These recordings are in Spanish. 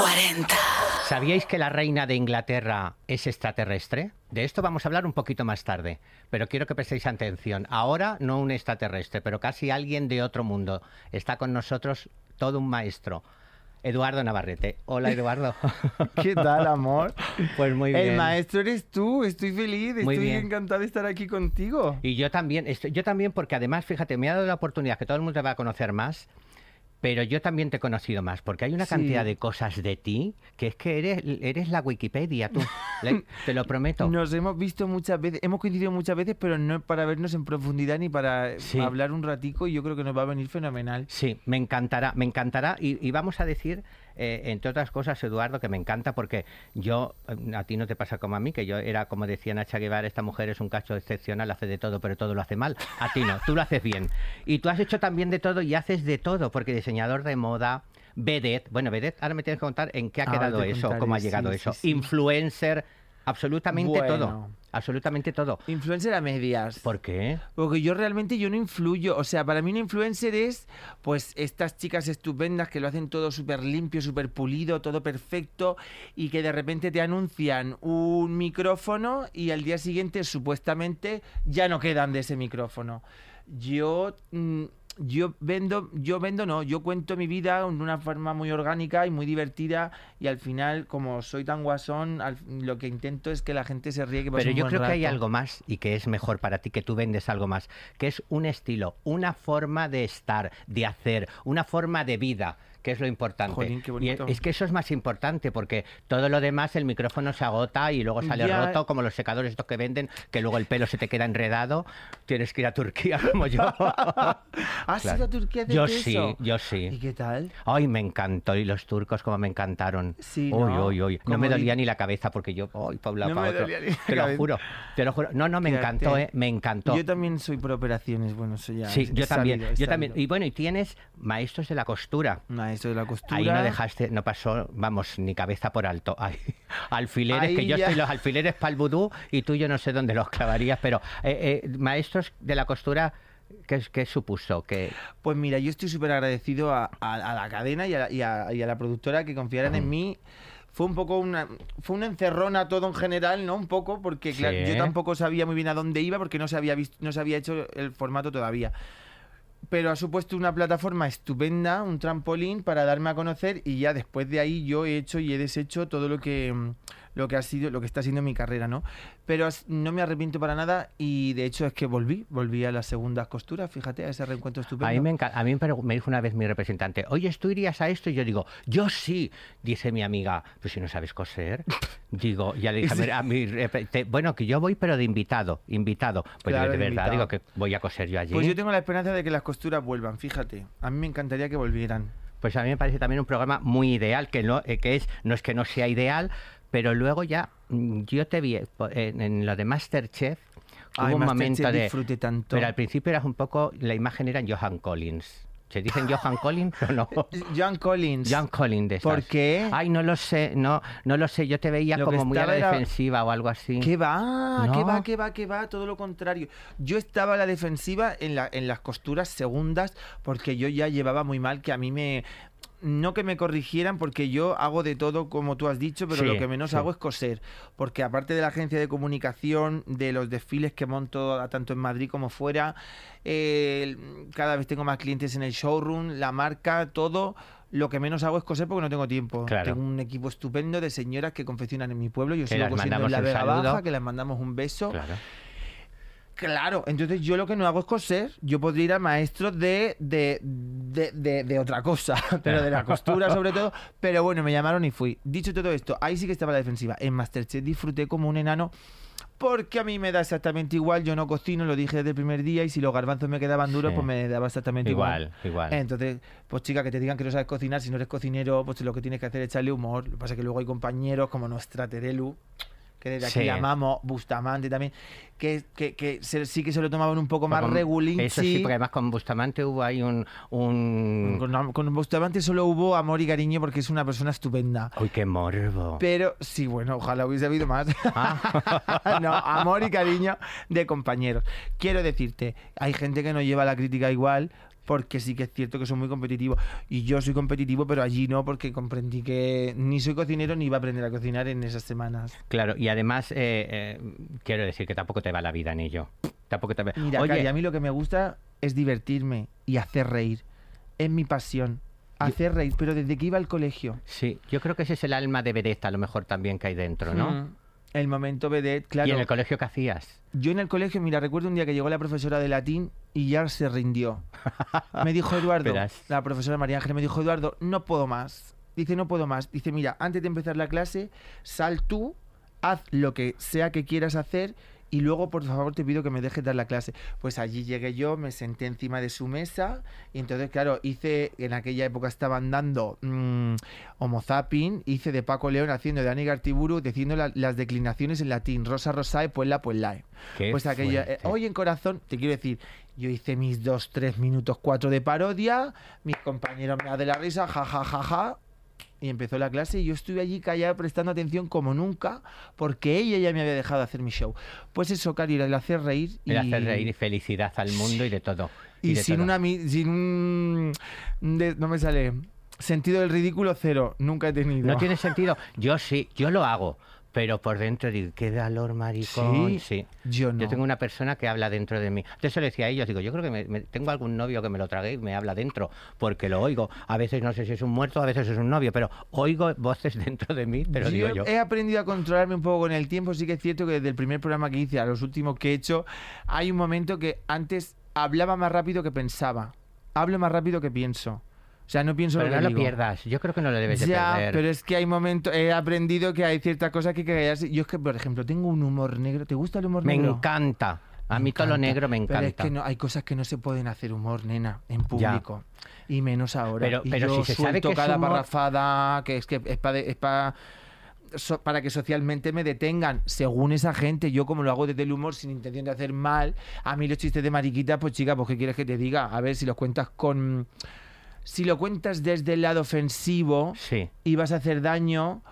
40. ¿Sabíais que la reina de Inglaterra es extraterrestre? De esto vamos a hablar un poquito más tarde, pero quiero que prestéis atención. Ahora no un extraterrestre, pero casi alguien de otro mundo. Está con nosotros todo un maestro. Eduardo Navarrete. Hola, Eduardo. ¿Qué tal, amor? Pues muy bien. El maestro eres tú, estoy feliz, Muy estoy bien. encantado de estar aquí contigo. Y yo también, estoy- yo también porque además, fíjate, me ha dado la oportunidad que todo el mundo te va a conocer más, pero yo también te he conocido más, porque hay una Sí. cantidad de cosas de ti que es que eres, eres la Wikipedia, tú. Te lo prometo. Nos hemos visto muchas veces, hemos coincidido muchas veces, pero no para vernos en profundidad ni para Sí. hablar un ratico y yo creo que nos va a venir fenomenal. Sí, me encantará, me encantará. Y, y vamos a decir, eh, entre otras cosas, Eduardo, que me encanta porque yo, eh, a ti no te pasa como a mí, que yo era, como decía Nacha Guevara, esta mujer es un cacho excepcional, hace de todo, pero todo lo hace mal. A ti no, tú lo haces bien. Y tú has hecho también de todo y haces de todo, porque diseñador de moda, vedette, bueno, vedette, ahora me tienes que contar en qué ha Ahora quedado eso, contaré, cómo ha llegado sí, eso. sí, sí. Influencer, absolutamente todo. Absolutamente todo. Influencer a medias. ¿Por qué? Porque yo realmente yo no influyo, o sea, para mí un influencer es pues estas chicas estupendas que lo hacen todo súper limpio, súper pulido, todo perfecto y que de repente te anuncian un micrófono y al día siguiente supuestamente ya no quedan de ese micrófono. Yo mm, yo vendo, yo vendo no, yo cuento mi vida de una forma muy orgánica y muy divertida y al final como soy tan guasón, al- lo que intento es que la gente se ríe que Pero yo creo que hay algo más y que es mejor para ti, que tú vendes algo más, que es un estilo, una forma de estar, de hacer, una forma de vida, que es lo importante. Jolín, qué Y bonito. es que eso es más importante, porque todo lo demás, el micrófono se agota y luego sale Ya. roto, como los secadores estos que venden, que luego el pelo se te queda enredado. Tienes que ir a Turquía como yo. ¿Has Claro. ido a Turquía a Yo sí, yo ¿Y sí. qué tal? Ay, me encantó. Y los turcos como me encantaron. Sí, uy, ¿no? uy, uy. No me dolía ni la cabeza porque yo, ay, pa' un lado, No pa' otro. Te lo cabeza. juro, te lo juro. No, no, me Fíjate. encantó, eh, me encantó. Yo también soy por operaciones, bueno, ya. Sí, yo también, sabido, yo también. Y bueno, y tienes maestros de la costura. De la costura. Ahí no dejaste, no pasó, vamos, ni cabeza por alto. Ay, alfileres, Ahí que yo ya. estoy los alfileres para el vudú y tú yo no sé dónde los clavarías, pero eh, eh, maestros de la costura, ¿qué, qué supuso? Que Pues mira, yo estoy súper agradecido a, a- a la cadena y a la, y y a la productora que confiaran en mí. Fue un poco una, fue una encerrona todo en general, ¿no? Un poco, porque claro, Sí. yo tampoco sabía muy bien a dónde iba porque no se había visto, no se había hecho el formato todavía. Pero ha supuesto una plataforma estupenda, un trampolín para darme a conocer y ya después de ahí yo he hecho y he deshecho todo lo que mm, lo que ha sido, lo que está siendo mi carrera, ¿no? Pero no me arrepiento para nada y de hecho es que volví, volví a las segundas costuras, fíjate, a ese reencuentro estupendo. a mí, me, a mí me dijo una vez mi representante, oye, ¿tú irías a esto? Y yo digo, yo sí. Dice mi amiga, pues si no sabes coser. digo, ya le dije mi- a mi, te- bueno, que yo voy pero de invitado, invitado. Pues Claro, de de verdad, invitado. digo que voy a coser yo allí. Pues yo tengo la esperanza de que las costuras vuelvan, fíjate. A mí me encantaría que volvieran. Pues a mí me parece también un programa muy ideal, que no, eh, que es, no es que no sea ideal, pero luego ya mm, yo te vi eh, en, en lo de Masterchef, Ay, hubo un momento de... tanto. Pero al principio eras un poco, la imagen era Johan Collins. ¿Se dicen Johan Collins o no? John Collins. Johan Collins de ¿Por qué? Ay, no lo sé, no, no lo sé, yo te veía Lo como muy a la era- defensiva o algo así. ¿Qué va? ¿Qué No. va? ¿Qué va? ¿Qué va? Todo lo contrario. Yo estaba a la defensiva en, la, en las costuras segundas porque yo ya llevaba muy mal que a mí me... No que me corrigieran porque yo hago de todo como tú has dicho, pero Sí, lo que menos sí. hago es coser. Porque aparte de la agencia de comunicación, de los desfiles que monto tanto en Madrid como fuera, eh, cada vez tengo más clientes en el showroom, la marca, todo. Lo que menos hago es coser porque no tengo tiempo. Claro. Tengo un equipo estupendo de señoras que confeccionan en mi pueblo. Yo Que sigo cosiendo en la Vega. Baja, que les mandamos un beso. Claro. Claro, entonces yo lo que no hago es coser. Yo podría ir a maestros de, de, de, de- de otra cosa, pero de la costura sobre todo. Pero bueno, me llamaron y fui. Dicho todo esto, ahí sí que estaba la defensiva. En Masterchef disfruté como un enano. Porque a mí me da exactamente igual, yo no cocino, lo dije desde el primer día, y si los garbanzos me quedaban duros, Sí. pues me daba exactamente igual. Igual, igual. Entonces, pues chica, que te digan que no sabes cocinar, si no eres cocinero, pues lo que tienes que hacer es echarle humor. Lo que pasa es que luego hay compañeros como nuestra Terelu, que desde aquí Sí. llamamos, Bustamante también, que, que, que se- sí que se lo tomaban un poco más Con- regulinchi. Eso sí, porque además con Bustamante hubo ahí un... un... Con, con Bustamante solo hubo amor y cariño porque es una persona estupenda. Uy, qué morbo. Pero sí, bueno, ojalá hubiese habido más. Ah. no, amor y cariño de compañeros. Quiero decirte, hay gente que no lleva la crítica igual, porque sí que es cierto que son muy competitivos. Y yo soy competitivo, pero allí no, porque comprendí que ni soy cocinero ni iba a aprender a cocinar en esas semanas. Claro, y además eh, eh, quiero decir que tampoco te va la vida en ello. Tampoco te va... Mira, Oye, Cari, a mí lo que me gusta es divertirme y hacer reír. Es mi pasión. Hacer reír, pero desde que iba al colegio. sí, yo creo que ese es el alma de vedette a lo mejor también que hay dentro, ¿no? Mm, El momento vedette, claro. ¿Y en el colegio qué hacías? Yo en el colegio, mira, recuerdo un día que llegó la profesora de latín y ya se rindió. Me dijo Eduardo, Verás. la profesora María Ángel me dijo, Eduardo, no puedo más. Dice, no puedo más. Dice, mira, antes de empezar la clase, sal tú, haz lo que sea que quieras hacer y luego, por favor, te pido que me dejes dar la clase. Pues allí llegué yo, me senté encima de su mesa y entonces, claro, hice, en aquella época estaban dando mm, Homo Zapping, hice de Paco León haciendo de Ani Gartiburu, diciendo la- las declinaciones en latín, rosa rosae, puella puellae. Qué Pues aquella, eh, hoy en corazón, te quiero decir, yo hice mis dos, tres minutos, cuatro de parodia, mis compañeros me de la risa, ja, ja, ja, ja, y empezó la clase y yo estuve allí callado prestando atención como nunca, porque ella ya me había dejado hacer mi show. Pues eso, Cari, el hacer reír y, El hacer reír y felicidad al mundo y de todo. y de sin, todo. una, sin un... de- no me sale... Sentido del ridículo cero, nunca he tenido. No tiene sentido. Yo sí, yo lo hago. Pero por dentro digo, qué valor, maricón. Sí, Sí. Yo no. Yo tengo una persona que habla dentro de mí. Entonces se lo decía a ellos, digo, yo creo que me- me- tengo algún novio que me lo trague y me habla dentro, porque lo oigo. A veces no sé si es un muerto, a veces es un novio, pero oigo voces dentro de mí, pero digo yo. he aprendido a controlarme un poco con el tiempo. Sí que es cierto que desde el primer programa que hice a los últimos que he hecho, hay un momento que antes hablaba más rápido que pensaba. Hablo más rápido que pienso. O sea, no pienso Pero lo no que lo digo. pierdas, yo creo que no lo debes de Ya, perder. pero es que hay momentos, he aprendido que hay ciertas cosas que hay que callarse. Yo es que, por ejemplo, tengo un humor negro. ¿Te gusta el humor Me negro? encanta. A mí todo lo negro me encanta. Pero es que no, hay cosas que no se pueden hacer humor, nena, en público. Y menos ahora. Pero- Y pero yo si se sabe que es cada humor- parrafada, que es que es para para que socialmente me detengan, según esa gente, yo como lo hago desde el humor sin intención de hacer mal, a mí los chistes de mariquita, pues chica, pues qué quieres que te diga, a ver si los cuentas con si lo cuentas desde el lado ofensivo Sí. y vas a hacer daño,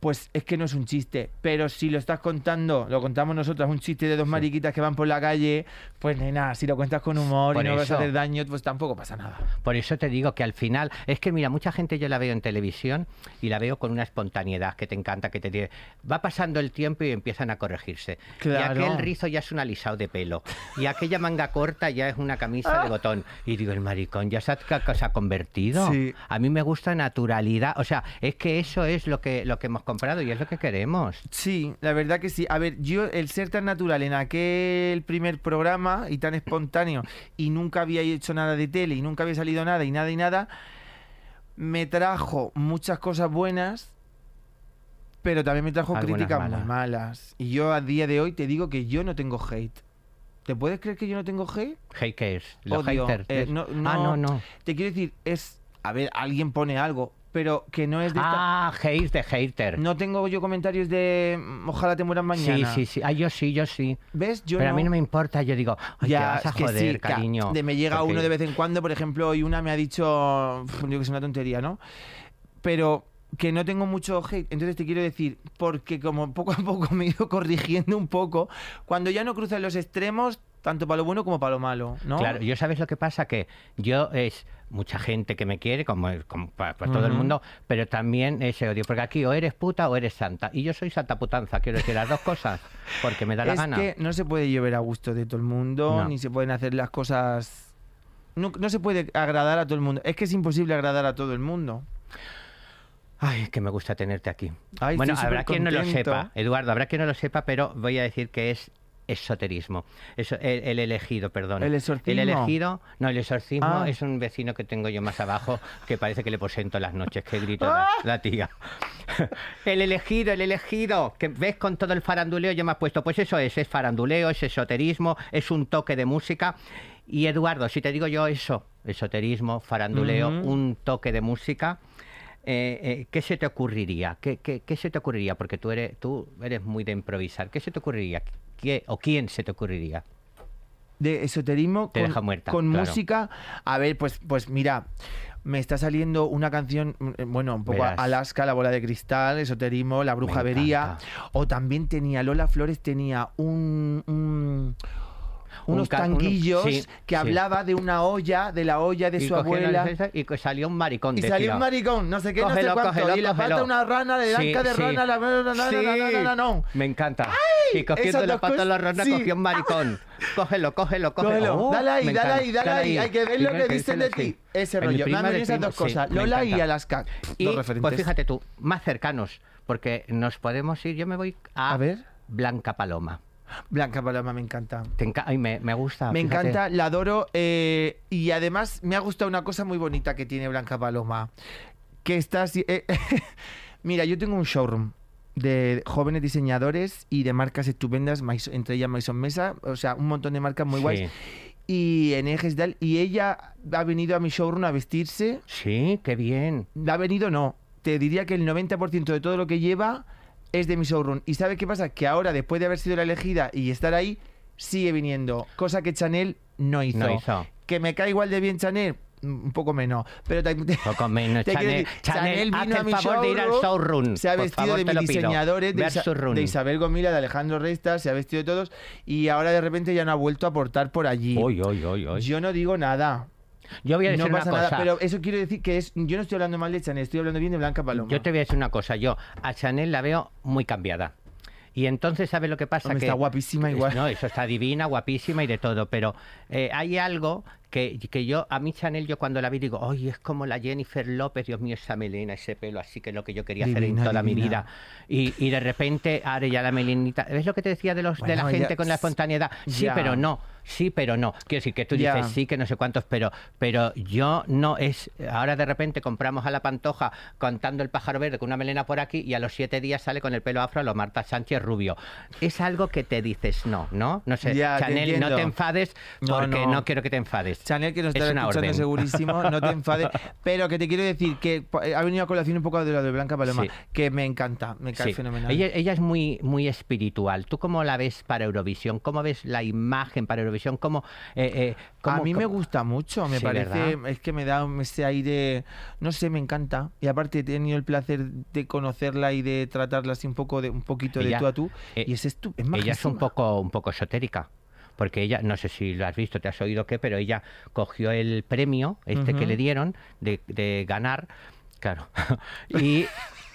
pues es que no es un chiste. Pero si lo estás contando, lo contamos nosotros, un chiste de dos mariquitas que van por la calle, pues nena, si lo cuentas con humor Por y no vas a eso. hacer daño, pues tampoco pasa nada. Por eso te digo que al final, es que mira, mucha gente yo la veo en televisión y la veo con una espontaneidad que te encanta, que te tiene. Va pasando el tiempo y empiezan a corregirse. Claro. Y aquel rizo ya es un alisado de pelo. Y aquella manga corta ya es una camisa de botón. Y digo, el maricón ya se ha, se ha convertido. Sí. A mí me gusta naturalidad. O sea, es que eso es lo que, lo que hemos comprado y es lo que queremos. Sí, la verdad que sí. A ver, yo el ser tan natural en aquel primer programa y tan espontáneo y nunca había hecho nada de tele y nunca había salido nada y nada y nada, me trajo muchas cosas buenas, pero también me trajo Algunas críticas malas. muy malas. Y yo a día de hoy te digo que yo no tengo hate. ¿Te puedes creer que yo no tengo hate? Haters, los Odio. haters. Eh, es- no, Ah, no, no. Te quiero decir, es... A ver, alguien pone algo, pero que no es de... Ah, hate de hater. No tengo yo comentarios de mm, ojalá te mueras sí, mañana. sí, sí. Ah, yo sí, yo sí. ¿Ves? Yo Pero no. a mí no me importa, yo digo, ay, ya, te vas a que joder, sí, ca- cariño. De me llega porque- uno de vez en cuando, por ejemplo, hoy una me ha dicho, yo que es una tontería, ¿no? Pero que no tengo mucho hate, entonces te quiero decir, porque como poco a poco me he ido corrigiendo un poco, cuando ya no cruzan los extremos, tanto para lo bueno como para lo malo, ¿no? Claro, yo sabes lo que pasa, que yo es mucha gente que me quiere, como, como para, para todo el mundo, pero también ese odio, porque aquí o eres puta o eres santa. Y yo soy santa putanza, quiero decir las dos cosas, porque me da la es gana. que no se puede llover a gusto de todo el mundo, No. ni se pueden hacer las cosas... No, no se puede agradar a todo el mundo. Es que es imposible agradar a todo el mundo. Ay, que me gusta tenerte aquí. Ay, bueno, habrá quien no lo sepa, Eduardo, habrá quien no lo sepa, pero voy a decir que es esoterismo. Eso, el, el elegido, perdón. ¿El exorcismo? El elegido, no, el exorcismo Ah. es un vecino que tengo yo más abajo que parece que le posento las noches, que grito Ah. la, la tía. el elegido, el elegido, que ves con todo el faranduleo, yo me has puesto, pues eso es, es faranduleo, es esoterismo, es un toque de música. Y Eduardo, si te digo yo eso, esoterismo, faranduleo, un toque de música, eh, eh, ¿qué se te ocurriría? ¿Qué, qué, qué se te ocurriría? Porque tú eres, tú eres muy de improvisar. ¿Qué se te ocurriría? ¿Qué, ¿O quién se te ocurriría? de esoterismo Te con, deja muerta, con claro. música. A ver, pues, pues mira, me está saliendo una canción, mm, bueno, un poco Verás. Alaska, la bola de cristal, esoterismo, la bruja vería. encanta. O también tenía, Lola Flores tenía un, un unos tanguillos sí, que sí. hablaba de una olla, de la olla de Y su abuela. y que salió un maricón Y salió un maricón, no sé qué, no Cógelo, sé cuánto. cógelo, y la cógelo. pata una rana, de Sí, de rana, la no, no, no, no, no, no, no, no. Me encanta. Y cogiendo la pata de la rana, cogió un maricón. Cógelo, cógelo, cógelo. Oh, dale ahí, dale ahí, dale ahí. Hay que ver lo que dicen de ti. Ese rollo. Me han esas dos cosas. Lola y. Alaska. Y pues fíjate tú, más cercanos, porque nos podemos ir. Yo me voy a, A ver. Blanca Paloma. Blanca Paloma me encanta. Te enca- ay, me, me gusta. Me fíjate. encanta, la adoro. eh, y además me ha gustado una cosa muy bonita que tiene Blanca Paloma. Que está así- eh, Mira, yo tengo un showroom de jóvenes diseñadores y de marcas estupendas, entre ellas Maison Mesa, o sea, un montón de marcas muy Sí. guays. Y en ejes. Y ella ha venido a mi showroom a vestirse. Sí, qué bien. Ha venido, no. Te diría que el 90% de todo lo que lleva es de mi showroom. ¿Y sabe qué pasa? Que ahora, después de haber sido la elegida y estar ahí, sigue viniendo. Cosa que Chanel no hizo. No hizo. Que me cae igual de bien Chanel, mm, un poco menos. Pero ta- Poco menos. Te Chanel, decir, Chanel, vino a el mi favor de ir al showroom. Se ha vestido favor, de te mis diseñadores, de, Isa- Isabel Gomila, de Alejandro Resta, se ha vestido de todos. Y ahora de repente ya no ha vuelto a aportar por allí. Uy, uy, uy. Yo no digo nada. Yo voy a decir No una pasa cosa. nada. Pero eso quiero decir que es. Yo no estoy hablando mal de Chanel, estoy hablando bien de Blanca Paloma. Yo te voy a decir una cosa. Yo a Chanel la veo muy cambiada. Y entonces, ¿sabes lo que pasa? Hombre, que está guapísima igual. No, eso está divina, guapísima y de todo. Pero eh, hay algo que, que yo, a mí Chanel, yo cuando la vi digo, oye, es como la Jennifer López, Dios mío, esa melena, ese pelo, así que es lo que yo quería hacer en Divina, toda mi vida. Y, y de repente, ahora ya la melenita. ¿Ves lo que te decía de, los, de la gente ya- con la espontaneidad? Sí, ya. pero no. Sí, pero no. Quiero decir que tú Ya. dices sí, que no sé cuántos, pero, pero yo no es. Ahora de repente compramos a la pantoja contando el pájaro verde con una melena por aquí y a los siete días sale con el pelo afro a lo Marta Sánchez rubio. Es algo que te dices no, ¿no? No sé, te Chanel, no te enfades No, porque no. no. quiero que te enfades. Chanel, que nos Es escuchando orden. segurísimo, no te enfades. Pero que te quiero decir que eh, ha venido a colación un poco de lo de Blanca Paloma, Sí. que me encanta, me cae Sí. fenomenal. Ella, ella es muy, muy espiritual. ¿Tú cómo la ves para Eurovisión? ¿Cómo ves la imagen para Eurovisión? ¿Cómo, eh, eh, a cómo- mí me cómo- gusta mucho, me Sí, parece, ¿verdad? es que me da ese aire, no sé, me encanta. Y aparte he tenido el placer de conocerla y de tratarla así un poco de un poquito de Ella- tú a tú. eh, y es, es ella es un poco, un poco esotérica. Porque ella, no sé si lo has visto, te has oído qué, pero ella cogió el premio este que le dieron de, de ganar, claro, y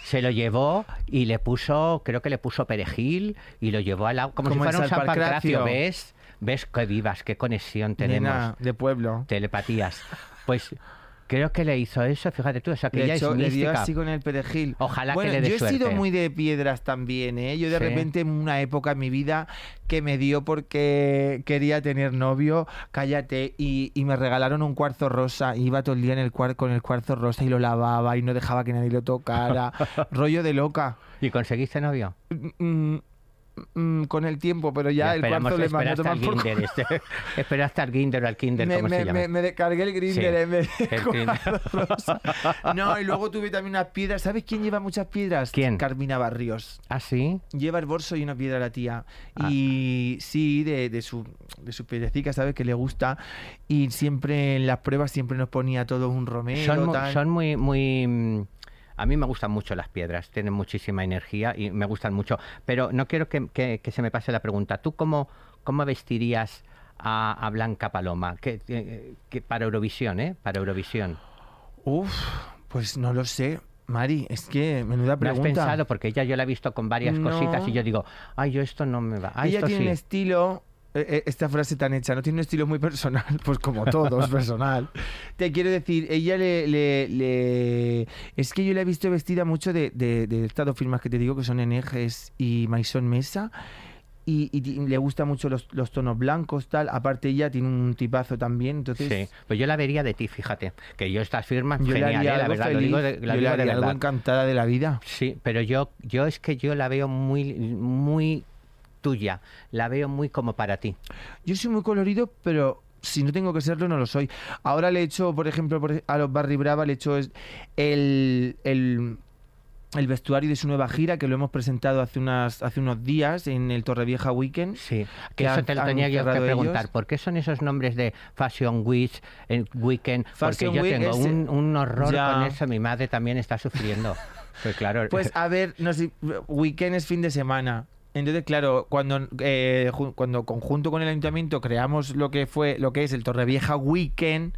se lo llevó y le puso, creo que le puso perejil y lo llevó al agua, como, Como si fuera un San. Pancracio, ¿ves? ¿Ves qué vivas, qué conexión tenemos? Nena, de pueblo. Telepatías. Pues creo que le hizo eso, fíjate tú, o sea que Le, ella echó- es le dio así con el perejil. Ojalá que le dé yo he sido muy de piedras también, ¿eh? Yo de Sí. repente en una época en mi vida que me dio porque quería tener novio, cállate, y, y me regalaron un cuarzo rosa. Iba todo el día en el con el cuarzo rosa y lo lavaba y no dejaba que nadie lo tocara. Rollo de loca. ¿Y conseguiste novio? Mm, mm, con el tiempo, pero ya, el esperamos, cuarzo le mandó a tomar al por. Kinder, este. esperaste al Kinder o al Kinder, me, ¿cómo me, se llama? me- me descargué el grinder Sí, el. No, y luego tuve también unas piedras. ¿Sabes quién lleva muchas piedras? ¿Quién? Carmina Barrios. ¿Ah, sí? Lleva el bolso y una piedra la tía. Ah. Y sí, de, de su de su piedrecica, ¿sabes? Que le gusta. Y siempre en las pruebas siempre nos ponía todo un romero. Son, tal. son muy, muy... A mí me gustan mucho las piedras, tienen muchísima energía y me gustan mucho. Pero no quiero que, que- que se me pase la pregunta. ¿Tú cómo, cómo vestirías a, a Blanca Paloma? Que, para Eurovisión, ¿eh? Para Eurovisión. Uf, pues no lo sé. Mari, es que menuda ¿Lo has pregunta. pensado? Porque ella yo la he visto con varias No. cositas y yo digo, ay, yo esto no me va. Ay, Ella esto tiene sí. un estilo, esta frase tan hecha, no tiene un estilo muy personal, pues como todo es personal. Te quiero decir, ella le, le- le- Es que yo la he visto vestida mucho de, de, de estas dos firmas que te digo, que son Eneges y Maison Mesa. Y, y le gustan mucho los, los tonos blancos, tal. Aparte ella tiene un tipazo también, entonces... Sí, pues yo la vería de ti, fíjate. Que yo estas firmas, Yo genial, haría ¿eh? la verdad, feliz, lo digo de, lo yo le digo de haría algo encantada de la vida. Sí, pero yo, yo es que yo la veo muy, muy tuya, la veo muy como para ti. Yo soy muy colorido, pero si no tengo que serlo, no lo soy. Ahora le he hecho, por ejemplo, a los Barry Brava, le he hecho el, el, el vestuario de su nueva gira, que lo hemos presentado hace, unas, hace unos días en el Torrevieja Weekend. Sí, que Que eso han- te lo tenía yo que preguntar. ellos. ¿Por qué son esos nombres de Fashion Week, el Weekend? Fashion Porque yo Week tengo un, un horror Ya. con eso. Mi madre también está sufriendo. Pues claro. Pues a ver, no sé, weekend es fin de semana. Entonces, claro, cuando, eh, cuando conjunto con el ayuntamiento creamos lo que fue, lo que es el Torrevieja Weekend,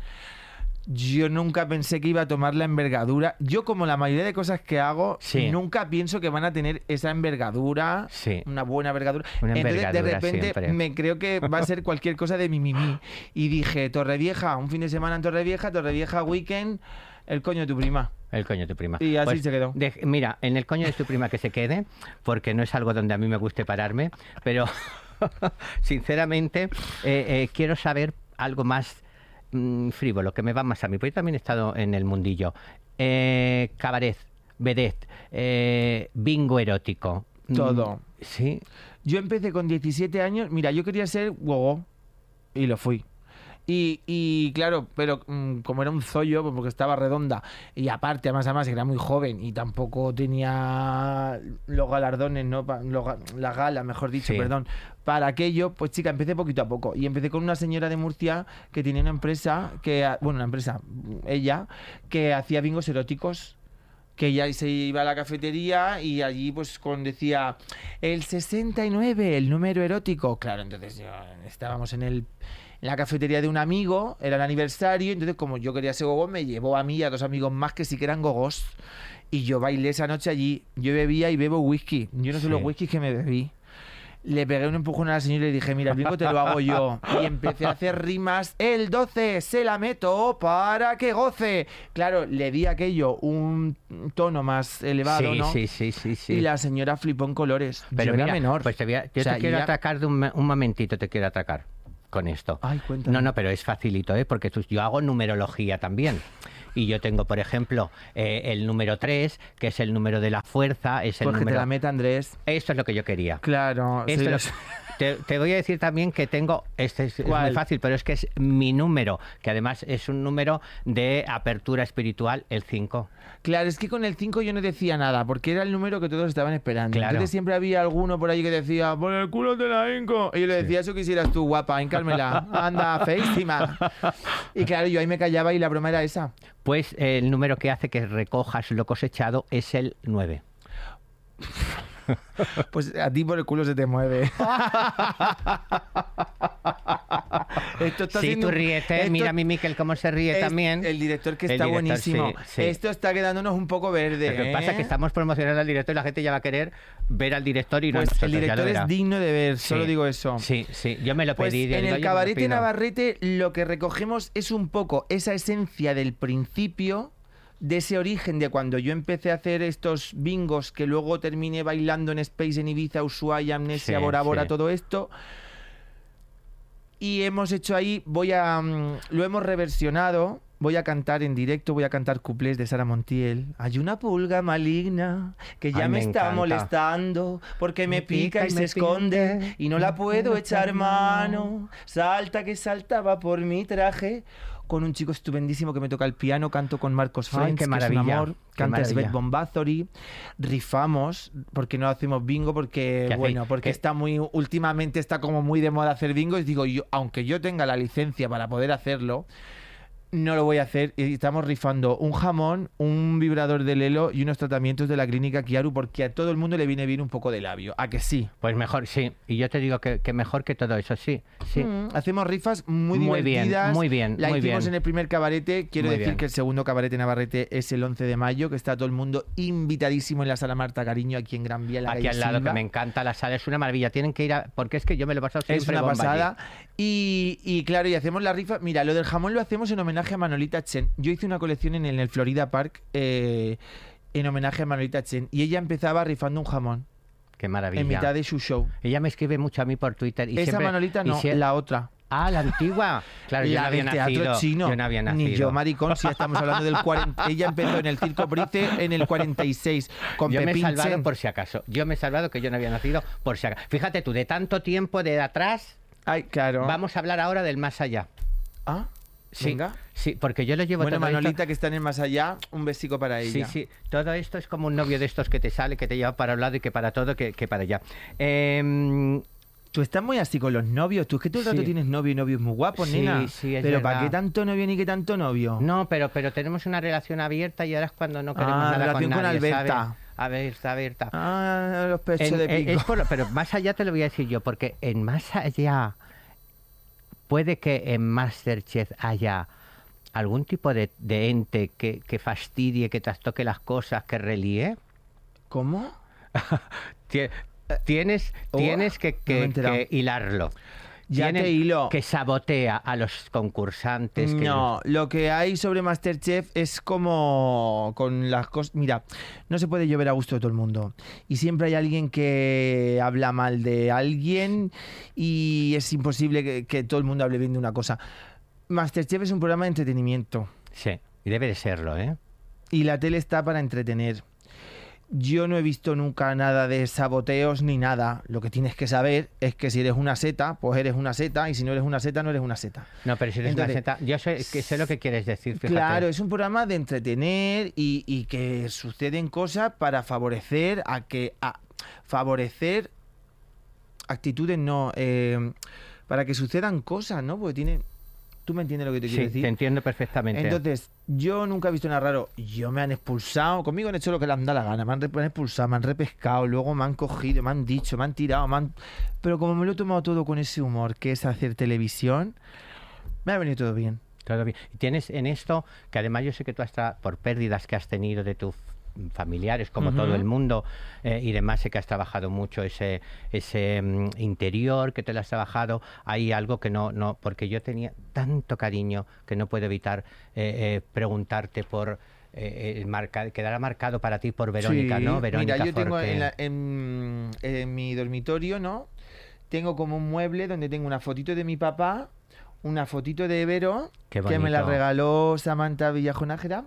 yo nunca pensé que iba a tomar la envergadura. Yo, como la mayoría de cosas que hago, Sí. nunca pienso que van a tener esa envergadura, Sí. una buena envergadura. Una Entonces, de envergadura repente, siempre. me creo que va a ser cualquier cosa de mi mimi. Y dije, Torrevieja, un fin de semana en Torrevieja, Torrevieja Weekend, el coño de tu prima. El coño de tu prima. Pues Y así se quedó. de- mira, en el coño de tu prima que se quede, porque no es algo donde a mí me guste pararme, pero sinceramente eh, eh, quiero saber algo más mm, frívolo, que me va más a mí, porque yo también he estado en el mundillo. Eh, cabaret, vedette, eh, bingo erótico. Mm, Todo. Sí, Yo empecé con 17 años. Mira, yo quería ser gogo. Y lo fui. Y, y claro, pero mm, como era un zollo, pues porque estaba redonda, y aparte, además, además, era muy joven y tampoco tenía los galardones, ¿no? Los la gala, mejor dicho, Sí. perdón. Para aquello, pues chica, empecé poquito a poco. Y empecé con una señora de Murcia que tenía una empresa, que ha- bueno, una empresa, ella, que hacía bingos eróticos que ella se iba a la cafetería y allí pues con decía el 69, el número erótico. Claro, entonces estábamos en el en la cafetería de un amigo, era el aniversario, entonces como yo quería ser gogo, me llevó a mí y a dos amigos más que sí que eran gogos. Y yo bailé esa noche allí. Yo bebía y bebo whisky. Yo no sé Sí. los whiskies que me bebí. Le pegué un empujón a la señora y le dije, mira, el bingo te lo hago yo. Y empecé a hacer rimas. El 12 se la meto para que goce. Claro, le di aquello un tono más elevado, sí, ¿no? sí, sí, sí, sí. Y la señora flipó en colores. Pero yo mira, era menor. Pues te voy a- yo O sea, te quiero ya- atracar de un, un momentito, te quiero atracar con esto. Ay, cuéntame. No, no, pero es facilito, ¿eh? porque tú- yo hago numerología también. Y yo tengo, por ejemplo, eh, el número 3, que es el número de la fuerza, es el Pues que te número... la meta Andrés. Esto es lo que yo quería. Claro. Esto es- te, te voy a decir también que tengo, este es, es muy fácil, pero es que es mi número, que además es un número de apertura espiritual, el 5. Claro, es que con el 5 yo no decía nada, porque era el número que todos estaban esperando. Claro. Entonces siempre había alguno por ahí que decía, por el culo te la hinco. Y yo le decía, eso quisieras tú, guapa, hincármela. Anda, feísima. Y claro, yo ahí me callaba y la broma era esa. Pues eh, el número que hace que recojas lo cosechado es el 9. Pues a ti por el culo se te mueve. Esto está Sí, siendo tú ríete, esto- mira a mi Miquel cómo se ríe es- también. El director que El está director, buenísimo. sí, sí. Esto está quedándonos un poco verde. Lo que pasa es que ¿eh? estamos promocionando al director y la gente ya va a querer ver al director y no Pues nosotros, el director es digno de ver, solo digo eso. Sí, sí, yo me lo Pues pedí. en el cabarete. Navarrete lo que recogemos es un poco esa esencia del principio, de ese origen de cuando yo empecé a hacer estos bingos que luego terminé bailando en Space en Ibiza, Ushuaia, Amnesia, Sí, Bora Bora, sí. todo esto. Y hemos hecho ahí, voy a, mm, lo hemos reversionado. Voy a cantar en directo, voy a cantar cuplés de Sara Montiel. Hay una pulga maligna que ya Ay, me, me está molestando porque me, Me pica, pica y y se esconde y no la puedo echar mano. Salta que saltaba por mi traje. Con un chico estupendísimo que me toca el piano, canto con Marcos qué que es un amor, canta. Svet Bombathori, rifamos, porque no hacemos bingo, porque bueno, porque ¿Qué? está muy, últimamente está como muy de moda hacer bingo, y digo, yo, aunque yo tenga la licencia para poder hacerlo, no lo voy a hacer. Y estamos rifando un jamón, un vibrador de Lelo y unos tratamientos de la clínica Kiaru, porque a todo el mundo le viene bien un poco de labio. ¿A que sí? Pues mejor, sí. Y yo te digo que, que mejor que todo eso, sí. sí. Mm, hacemos rifas muy, Muy bien, divertidas. muy bien, La muy hicimos bien. en el primer cabarete. Quiero Muy decir bien. que el segundo cabarete Navarrete es el 11 de mayo, que está todo el mundo invitadísimo en la sala Marta Cariño, aquí en Gran Vía, la Aquí al lado, Silva. que me encanta la sala, es una maravilla. Tienen que ir a. Porque es que yo me lo he pasado siempre Es una bomba pasada. Y, y claro, y hacemos la rifa. Mira, lo del jamón lo hacemos en homenaje a Manolita Chen. Yo hice una colección en el, Florida Park eh, en homenaje a Manolita Chen. Y ella empezaba rifando un jamón Qué maravilla. en mitad de su show. Ella me escribe mucho a mí por Twitter. Y Esa siempre- Manolita no, sie- la otra. Ah, la antigua. Claro, yo la no había del teatro nacido. chino. Yo no había nacido. Ni yo, maricón, si estamos hablando del 40. Ella empezó en el Circo Brice en el 46 con yo me he Pepín salvado Chen. por si acaso. Yo me he salvado que yo no había nacido por si acaso. Fíjate tú, de tanto tiempo de atrás, Ay, claro. vamos a hablar ahora del más allá. Ah, Sí, venga. sí, porque yo lo llevo Bueno, todo esto- Manolita, que está en el más allá, un besico para Sí, ella. sí, todo esto es como un novio de estos que te sale, que te lleva para un lado y que para todo, que, que para allá. Em, Tú estás muy así con los novios. Tú es que todo el rato Sí. tienes novio y novios muy guapos, Sí, nena. sí, es Pero ¿para qué tanto novio ni qué tanto novio? no, pero, pero tenemos una relación abierta y ahora es cuando no queremos Ah, nada relación con con nadie, Alberta. ¿sabes? abierta, abierta. Ah, los pechos En- de eh, pico. es por lo- pero más allá te lo voy a decir yo, porque en más allá puede que en Masterchef haya algún tipo de, de ente que, que fastidie, que trastoque las cosas, que relíe. ¿Cómo? Tie- Tienes, Oh, tienes que, no que hilarlo. Ya Tienes te hilo. Que sabotea a los concursantes. que No, lo que hay sobre Masterchef es como con las cosas. Mira, no se puede llover a gusto de todo el mundo. Y siempre hay alguien que habla mal de alguien y es imposible que, que todo el mundo hable bien de una cosa. Masterchef es un programa de entretenimiento Sí, y debe de serlo, ¿eh? y la tele está para entretener. Yo no he visto nunca nada de saboteos ni nada. Lo que tienes que saber es que si eres una seta, pues eres una seta, y si no eres una seta, no eres una seta. No, pero si eres Entonces, una seta, yo sé, que sé lo que quieres decir, fíjate. Claro, es un programa de entretener y, y que suceden cosas para favorecer a que a favorecer actitudes no eh, para que sucedan cosas, ¿no? Porque tiene tú me entiendes lo que te quiero Sí, decir. te entiendo perfectamente. Entonces, yo nunca he visto nada raro. Yo me han expulsado, conmigo han hecho lo que les han dado la gana. Me han, me han expulsado, me han repescado, luego me han cogido, me han dicho, me han tirado, me han... Pero como me lo he tomado todo con ese humor que es hacer televisión, me ha venido todo bien. Todo bien. Y tienes en esto, que además yo sé que tú hasta por pérdidas que has tenido de tus familiares, como todo el mundo, eh, y demás, sé que has trabajado mucho ese, ese mm, interior, que te lo has trabajado. Hay algo que no, no, porque yo tenía tanto cariño que no puedo evitar eh, eh, preguntarte por... eh, el marca, quedará marcado para ti por Verónica, Sí, ¿no? Verónica Mira, yo tengo en, la- en- en mi dormitorio, ¿no? Tengo como un mueble donde tengo una fotito de mi papá, una fotito de Vero, que me la regaló Samantha Villajonájera,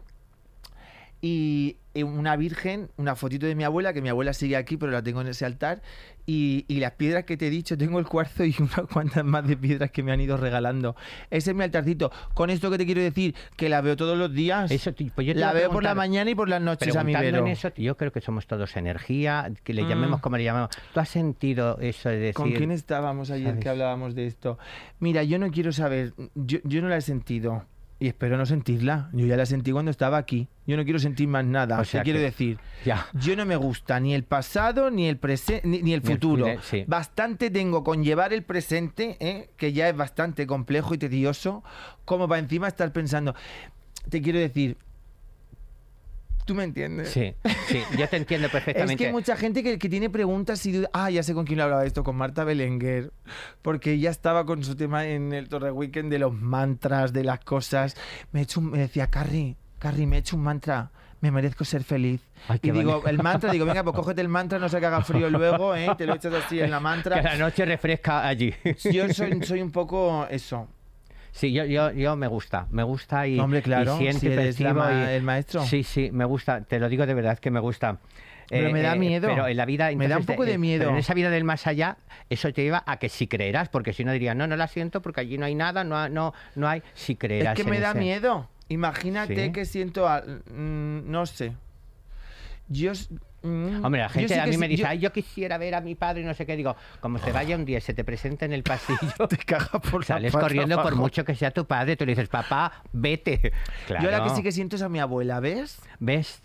y una virgen, una fotito de mi abuela, que mi abuela sigue aquí, pero la tengo en ese altar, y, y las piedras que te he dicho, tengo el cuarzo y unas cuantas más de piedras que me han ido regalando. Ese es mi altarcito. Con esto que te quiero decir, que la veo todos los días. Eso, ti- pues yo te iba la veo por la mañana y por las noches a mi Vero. en eso, yo creo que somos todos energía, que le Mm. llamemos como le llamamos. ¿Tú has sentido eso de decir... ¿Con quién estábamos ayer ¿sabes? que hablábamos de esto? Mira, yo no quiero saber, yo, yo no la he sentido y espero no sentirla. Yo ya la sentí cuando estaba aquí. Yo no quiero sentir más nada. O sea quiero decir, Ya. yo no me gusta ni el pasado, ni el presente, ni, ni el Ni el futuro. sí. Bastante tengo con llevar el presente, ¿eh? que ya es bastante complejo y tedioso, como para encima estar pensando. Te quiero decir, ¿tú me entiendes? Sí, sí, yo te entiendo Es perfectamente. que hay mucha gente que, que tiene preguntas y dudas. Ah, ya sé con quién le hablaba esto, con Marta Belenguer. Porque ella estaba con su tema en el Torre Weekend de los mantras, de las cosas. Me, he hecho un- me decía, Carrie, Carrie, me he hecho un mantra. Me merezco ser feliz. Ay, y digo, el mantra, digo, venga, pues cógete el mantra, no se que haga frío luego, ¿eh? Te lo echas así en la Que mantra. la noche refresca allí. Yo soy, soy un poco eso. Sí, yo, yo, yo me gusta, me gusta y, Hombre, claro, y siento si y eres la percibo ma- y- el maestro. Sí, sí, me gusta, te lo digo de verdad que me gusta. Pero me da miedo. Pero en la vida... Me da un poco de eh, miedo. pero en esa vida del más allá, eso te lleva a que si creerás, porque si no dirías, no, no la siento porque allí no hay nada, no, no, no hay, si creerás Es que me da ese- miedo. Imagínate Sí. que siento, al- mm, no sé. Yo, mm, Hombre, la gente sí a mí me dice, yo- ay, yo quisiera ver a mi padre y no sé qué. Digo, como se vaya un día y se te presenta en el pasillo, te caga por la sales pata corriendo por mucho que sea tu padre. Tú le dices, papá, vete. Claro. Yo la que sí que siento es a mi abuela, ¿ves? ¿Ves?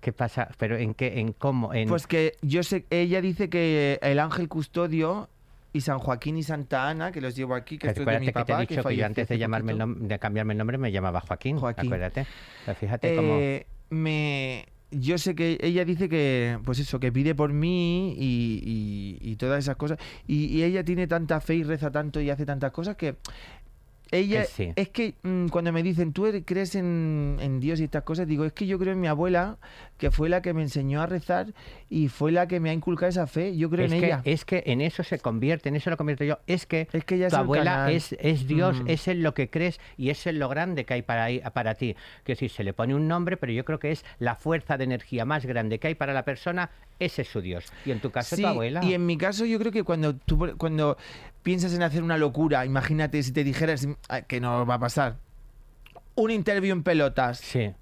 ¿Qué pasa? ¿Pero en qué? ¿En cómo? En... Pues que yo sé, ella dice que el ángel custodio y San Joaquín y Santa Ana, que los llevo aquí, que esto es de mi que te papá, he dicho que, yo antes de llamarme el de cambiarme el nombre me llamaba Joaquín. Joaquín. Acuérdate. Pero fíjate cómo. Eh, me yo sé que ella dice que pues eso que pide por mí y, y- y todas esas cosas. Y, y ella tiene tanta fe y reza tanto y hace tantas cosas que ella sí. es que mm, cuando me dicen tú eres- crees en, en Dios y estas cosas digo es que yo creo en mi abuela que fue la que me enseñó a rezar y fue la que me ha inculcado esa fe yo creo es, en que, ella es que en eso se convierte, en eso lo convierto yo. Es que es que ella tu el abuela es, es Dios, Mm. es en lo que crees y es en lo grande que hay para, ahí- para ti. Que decir, se le pone un nombre, pero yo creo que es la fuerza de energía más grande que hay para la persona, ese es su Dios. Y en tu caso, Sí, tu abuela. Y en mi caso, yo creo que cuando tú cuando piensas en hacer una locura, imagínate si te dijeras ah, que no va a pasar. Un interview en pelotas, Sí.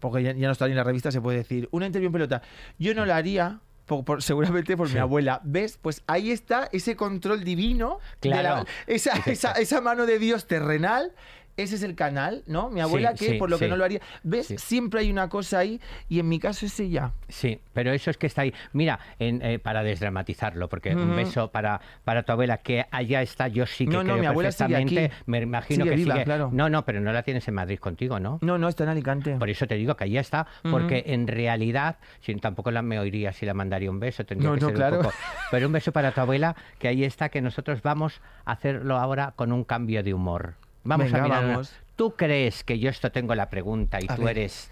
porque ya, ya no está ni en la revista, se puede decir. Una interview en pelotas. Yo no la haría. por- por- seguramente por Sí. mi abuela. ¿Ves? Pues ahí está ese control divino. de Claro. la- esa, esa, esa mano de Dios terrenal ese es el canal, ¿no? Mi abuela Sí, que sí, por lo que no lo haría. ¿Ves? Siempre hay una cosa ahí y en mi caso es ella. Sí, pero eso es que está ahí. Mira, en, eh, para desdramatizarlo, porque un beso para, para tu abuela, que allá está, yo sí que No, no, creo mi abuela sigue perfectamente. aquí. Me imagino Sigue que viva, sigue. claro. No, no, pero no la tienes en Madrid contigo, ¿no? No, no, está en Alicante. Por eso te digo que allá está, porque en realidad, si, tampoco la me oiría si la mandaría un beso, tendría No, que no, ser un claro. poco- Pero un beso para tu abuela, que ahí está, que nosotros vamos a hacerlo ahora con un cambio de humor. Vamos Venga, a mirar. vamos. ¿Tú crees que yo esto tengo la pregunta y A tú ver. eres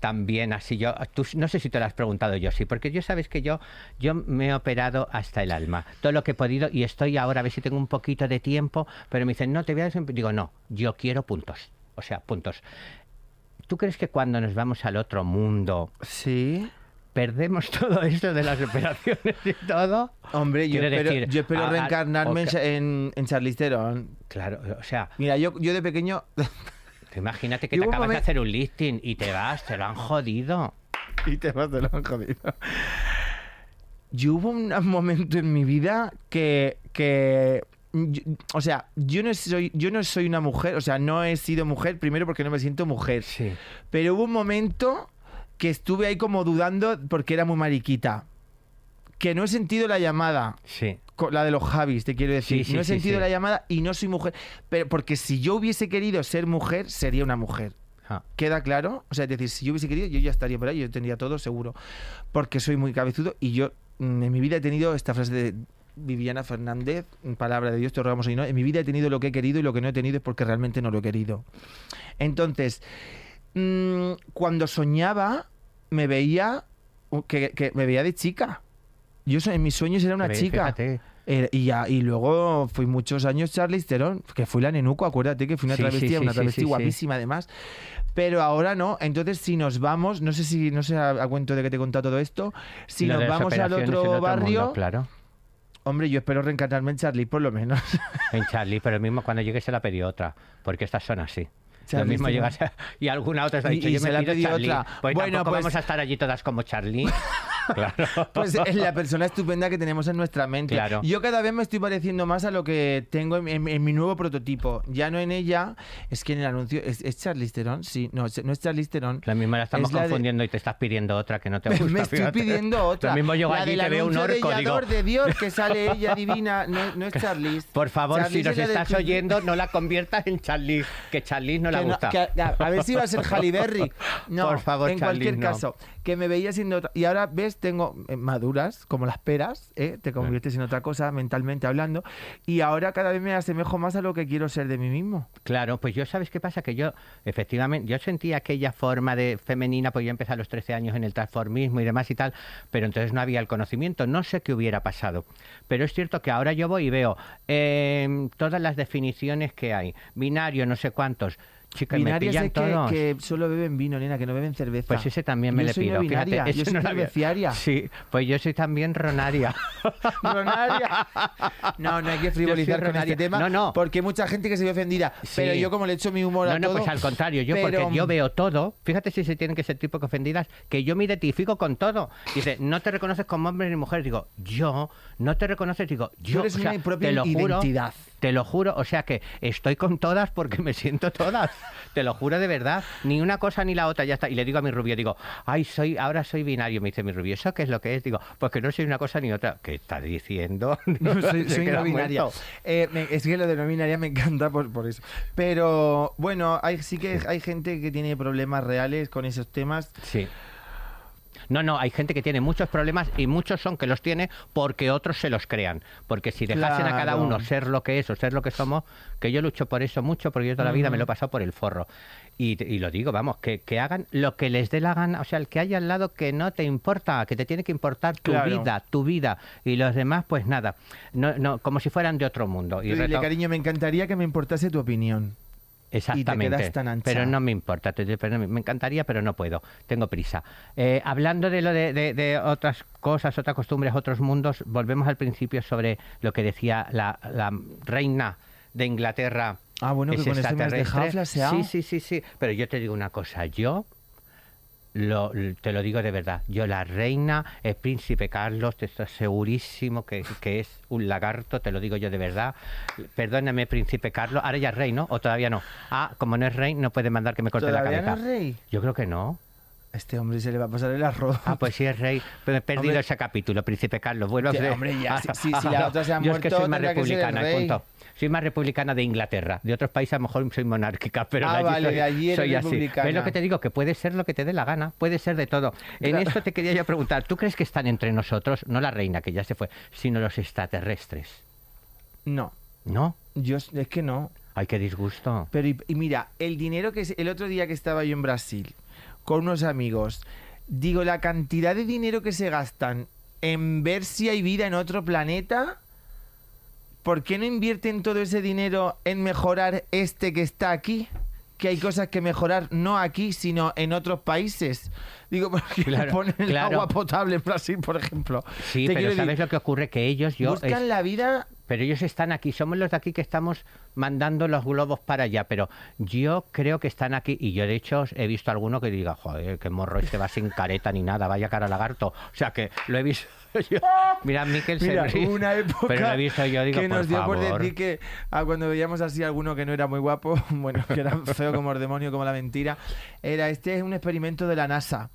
también así? Yo, tú, no sé si te lo has preguntado yo, sí, porque yo sabes que yo, yo me he operado hasta el alma, todo lo que he podido y estoy ahora a ver si tengo un poquito de tiempo, pero me dicen, no, te voy a... desem-". Digo, no, yo quiero puntos, o sea, puntos. ¿Tú crees que cuando nos vamos al otro mundo Sí. Perdemos todo eso de las operaciones y todo? Hombre, yo espero, decir, yo espero a- a- reencarnarme en en, Charlize Theron. Claro, o sea, Mira, yo, yo de pequeño... imagínate que te acabas de hacer un listing y te vas, te lo han jodido. y te vas de lo jodido. Yo hubo un momento en mi vida que, que yo- o sea, yo no soy, yo no soy una mujer, o sea, no he sido mujer primero porque no me siento mujer, Sí. pero hubo un momento que estuve ahí como dudando porque era muy mariquita, que no he sentido la llamada. Sí. La de los Javis, te quiero decir. Sí, sí, no he sí, sentido la llamada y no soy mujer. Pero porque si yo hubiese querido ser mujer, sería una mujer. Ah, ¿Queda claro? O sea, es decir, si yo hubiese querido, yo ya estaría por ahí, yo tendría todo seguro. Porque soy muy cabezudo y yo mm, en mi vida he tenido esta frase de Viviana Fernández, palabra de Dios, te rogamos hoy, ¿no? En mi vida he tenido lo que he querido y lo que no he tenido es porque realmente no lo he querido. Entonces, mm, cuando soñaba, me veía que, que me veía de chica. Yo en mis sueños era una chica. fíjate. Eh, y, ya- y luego fui muchos años Charlize Theron, que fui la nenuco, acuérdate que fui una Sí, travesti, sí, una sí, travesti guapísima además. Pero ahora no, entonces si nos vamos, no sé si, no sé a, a cuento de que te he contado todo esto, si Lo nos vamos al otro, mundo, barrio, claro. hombre, yo espero reencarnarme en Charlie por lo menos. En Charlie, pero mismo cuando llegue se la pedí otra, porque estas son así. Lo mismo llegas a- y alguna otra se ha dicho, y yo se me la pido Charlie. otra. Pues Bueno, tampoco pues- vamos a estar allí todas como Charlie. claro. Pues es la persona estupenda que tenemos en nuestra mente. Claro. Yo cada vez me estoy pareciendo más a lo que tengo en, en- en mi nuevo prototipo. Ya no en ella, es que en el anuncio es, es Charlize Theron, sí, no, es- no es Charlize Theron. La misma la estamos Es la de- confundiendo y te estás pidiendo otra que no te gusta. me estoy fíjate. pidiendo otra. Lo mismo la allí te veo un anuncio de orco, digo, de Dios que sale ella divina, no, no es Charlize. por favor, Charlize si nos es la estás oyendo, no la conviertas en Charlie, que Charlie no Que no- gusta. que a, a ver si va a ser Halle Berry. No, Por favor, en Charlize, cualquier caso, que me veía siendo otra. Y ahora ves, tengo eh, maduras, como las peras, ¿eh? te conviertes en otra cosa mentalmente hablando. Y ahora cada vez me asemejo más a lo que quiero ser de mí mismo. Claro, pues yo, ¿sabes qué pasa? Que yo, efectivamente, yo sentía aquella forma de femenina, pues yo empecé a los 13 años en el transformismo y demás y tal, pero entonces no había el conocimiento, no sé qué hubiera pasado. Pero es cierto que ahora yo voy y veo eh, todas las definiciones que hay, binario, no sé cuántos, chicas, me Binarias es que, todos. que solo beben vino, nena, que no beben cerveza. Pues ese también me Yo le soy no pido. Fíjate, binaria, yo ese soy no cerveciaria. Sí, pues yo soy también ronaria. Ronaria. No, no hay que frivolizar con ronaria. este tema. No, no. Porque hay mucha gente que se ve ofendida. Sí. Pero yo, como le echo mi humor No, a no, todo. pues al contrario, yo pero- porque yo veo todo, fíjate si se tienen que ser tipo que ofendidas, que yo me identifico con todo. Dice, no te reconoces como hombre ni mujer, digo, yo, no te reconoces, digo, yo, eres o sea, una propia te lo juro, identidad. te lo juro, o sea que estoy con todas porque me siento todas, te lo juro de verdad, ni una cosa ni la otra, ya está. Y le digo a mi rubio, digo, ay, soy, ahora soy binario, me dice mi rubio, ¿eso qué es lo que es? Digo, pues que no soy una cosa ni otra. ¿Qué estás diciendo? No, soy, soy no binaria. Eh, me- es que lo de no binaria me encanta por, por eso. Pero bueno, hay, sí que hay gente que tiene problemas reales con esos temas. Sí. No, no, hay gente que tiene muchos problemas y muchos son que los tiene porque otros se los crean. Porque si dejasen a cada uno ser lo que es o ser lo que somos, que yo lucho por eso mucho, porque yo toda la vida me lo he pasado por el forro. Y, y lo digo, vamos, que, que hagan lo que les dé la gana, o sea, el que haya al lado que no te importa, que te tiene que importar tu Claro. vida, tu vida, y los demás, pues nada, no, no, como si fueran de otro mundo. Y Dile, reto- cariño, me encantaría que me importase tu opinión. Exactamente. quedas tan ancha. Pero no me importa, te- pero me encantaría, pero no puedo. Tengo prisa. Eh, hablando de lo de, de- de otras cosas, otras costumbres, otros mundos, volvemos al principio sobre lo que decía la, la reina de Inglaterra. Ah, bueno, que con esto me has dejado. Sí, sí, sí, sí. Pero yo te digo una cosa, yo lo, te lo digo de verdad. Yo, la reina, el príncipe Carlos, te estoy segurísimo que, que es un lagarto, te lo digo yo de verdad. Perdóname, príncipe Carlos. Ahora ya es rey, ¿no? ¿O todavía no? Ah, como no es rey, no puede mandar que me corte la ¿Todavía cabeza. no es rey? Yo creo que no. A este hombre se le va a pasar el arroz. Ah, pues sí es rey. Pero he perdido Hombre. ese capítulo, príncipe Carlos. Vuelvo a Ya, ser- hombre, ya, si- si- si la otra se ha Yo es que muerto, soy más el republicana, rey. punto. Soy más republicana de Inglaterra. De otros países a lo mejor soy monárquica, pero Ah, de allí vale, soy, de allí eres soy así. republicana. ¿Ves lo que te digo? Que puede ser lo que te dé la gana, puede ser de todo. En esto te quería yo preguntar, ¿tú crees que están entre nosotros, no la reina que ya se fue, sino los extraterrestres? No, ¿No? yo es que no. Ay, qué disgusto. Pero y, y mira, el dinero que es, el otro día que estaba yo en Brasil con unos amigos, digo, la cantidad de dinero que se gastan en ver si hay vida en otro planeta, ¿por qué no invierten todo ese dinero en mejorar este que está aquí? Que hay cosas que mejorar no aquí, sino en otros países. Digo, porque Claro, ponen el claro. agua potable en Brasil, por ejemplo. Sí, Te pero ¿sabes decir, lo que ocurre? Que ellos, yo... buscan es- la vida Pero ellos están aquí, somos los de aquí que estamos mandando los globos para allá, pero yo creo que están aquí y yo de hecho he visto alguno que diga, joder, qué morro este va sin careta ni nada, vaya cara lagarto. O sea que lo he visto yo. Mira, Miquel se Mira, ríe, una época pero lo he visto yo, digo, que por nos dio por decir que ah, cuando veíamos así a alguno que no era muy guapo, bueno, que era feo como el demonio, como la mentira, era este es un experimento de la NASA.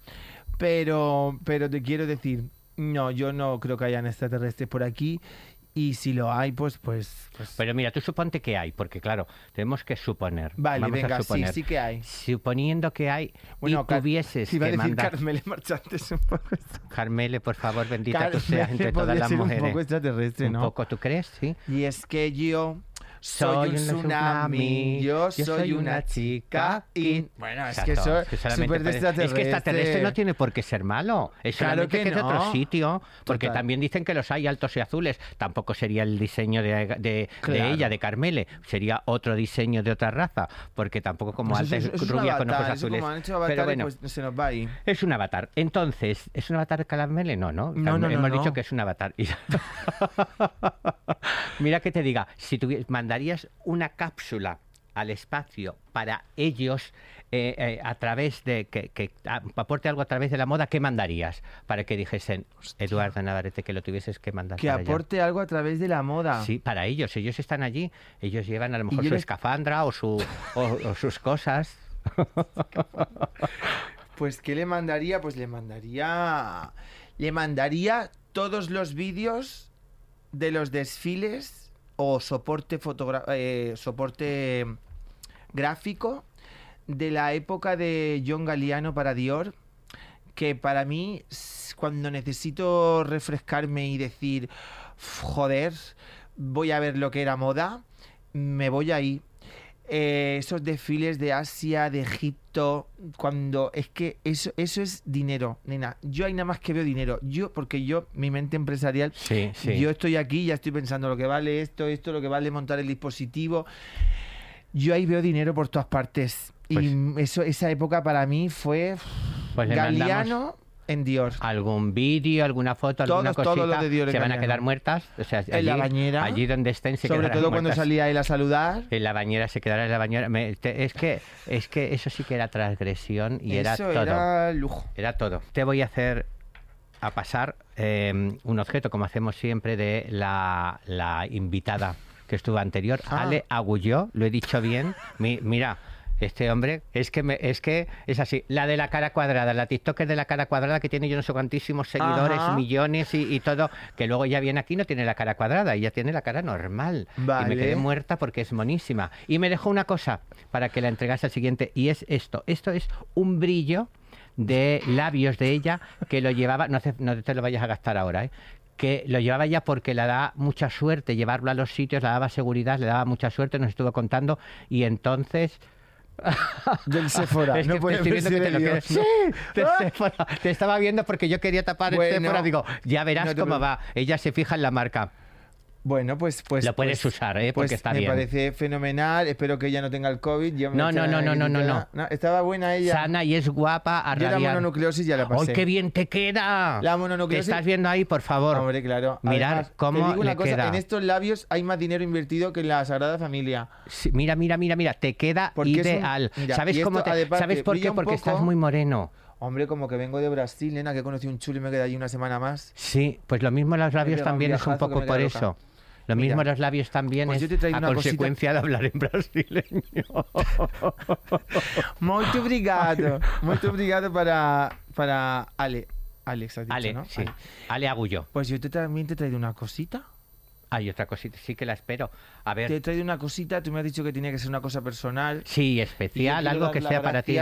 Pero, pero te quiero decir, no, yo no creo que hayan extraterrestres por aquí. Y si lo hay, pues, pues, pues- Pero mira, tú suponte que hay, porque claro, tenemos que suponer. vale, Vamos a venga, sí, suponer. sí que hay. Suponiendo que hay Bueno, y tuvieses iba a que decir mandar... Carmele Marchantes un poco. Carmele, por favor, bendita tú Carmele seas entre todas las mujeres. un poco extraterrestre, Un ¿no? poco, ¿tú crees? Sí. Y es que yo soy, un tsunami, yo soy una chica y... Bueno, es que soy es que súper extraterrestre. Es que extraterrestre no tiene por qué ser malo. Es Claro que es de otro sitio. Porque también dicen que los hay altos y azules. Tampoco sería el diseño de, ella, de Carmele. Sería otro diseño de otra raza. Porque tampoco como Pues eso alta es- eso rubia con ojos eso azules. Pero bueno, pues se nos va ahí. es un avatar. Entonces, ¿es un avatar Carmele? No, no. No, no, Hemos dicho que es un avatar. Mira que te diga, si tuvi- mandarías una cápsula al espacio para ellos eh, eh, a través de que, que a- aporte algo a través de la moda, ¿qué mandarías? Para que dijesen, Eduardo Navarrete, que lo tuvieses que mandar. Que para allá? aporte algo a través de la moda. Sí, para ellos. Ellos están allí. Ellos llevan a lo mejor su les- escafandra o, su, o, o sus cosas. Pues ¿qué le mandaría? Pues le mandaría le mandaría todos los vídeos de los desfiles o soporte eh, soporte gráfico de la época de John Galliano para Dior que para mí cuando necesito refrescarme y decir "Uf, joder voy a ver lo que era moda me voy ahí eh, esos desfiles de Asia, de Egipto, cuando es que eso, eso es dinero, nena. Yo hay nada más que veo dinero. Yo, porque yo, mi mente empresarial, Sí, sí. yo estoy aquí, ya estoy pensando lo que vale esto, esto, lo que vale montar el dispositivo. Yo ahí veo dinero por todas partes. y eso, esa época para mí fue Pues Galeano en Dior. algún vídeo, alguna foto, Todo- alguna todo cosita, lo de Dior se van a quedar muertas, o sea, allí, En la bañera, allí donde estén se Sobre todo cuando salía él a saludar. En la bañera se quedará en la bañera. Me- te- es que es que eso sí que era transgresión y era todo. era lujo. Era todo. Te voy a hacer a pasar eh, un objeto, como hacemos siempre, de la, la invitada que estuvo anterior, Ah. Ale Agulló, lo he dicho bien. Mi- mira, este hombre, es que, me- es que es así. La de la cara cuadrada, la TikToker de la cara cuadrada que tiene yo no sé cuantísimos seguidores, Ajá. millones y, y todo, que luego ya viene aquí no tiene la cara cuadrada, ella tiene la cara normal. Y me quedé muerta porque es monísima. Y me dejó una cosa para que la entregase al siguiente, y es esto. Esto es un brillo de labios de ella que lo llevaba, no, hace- no te lo vayas a gastar ahora, ¿eh? que lo llevaba ya porque le da mucha suerte llevarlo a los sitios, le daba seguridad, le daba mucha suerte, nos estuvo contando, y entonces... Del Sephora. Es no que puede estoy viendo que te lo ¡Sí! Del Sephora. Te estaba viendo porque yo quería tapar Bueno, el Sephora. Digo, ya verás no te cómo preocupes. va. Ella se fija en la marca. Bueno, pues, pues Lo puedes pues- usar, ¿eh? Porque pues está me bien. parece fenomenal. Espero que ella no tenga el COVID. Yo me No, no, no, no, no, no, gritada. Estaba buena ella. Sana y es guapa a Yo la mononucleosis ya la pasé. ¡Ay, qué bien te queda! La ¿Te mononucleosis- estás viendo ahí, por favor? Hombre, claro. Mirar Además, cómo te digo una le cosa, queda. en estos labios hay más dinero invertido que en la Sagrada Familia. Sí, mira, mira, mira, mira, te queda Porque es un- ideal. mira, ¿Sabes cómo te- ¿Sabes por qué? Porque estás muy moreno. Hombre, como que vengo de Brasil, nena, que conocí un chulo y me quedé allí una semana más. Sí, pues lo mismo los labios también es un poco me por eso. Lo Mira, mismo los labios también pues es a una cosita- consecuencia de hablar en brasileño. Muito obrigado. Muito obrigado para, para Ale. Alex, has dicho, Ale, ¿no? sí. Ale. Ale Agullo. Pues yo te, también te he traído una cosita. Hay otra cosita, sí que la espero. A Te he ver, traído una cosita, tú me has dicho que tenía que ser una cosa personal. sí, especial, algo que sea para ti.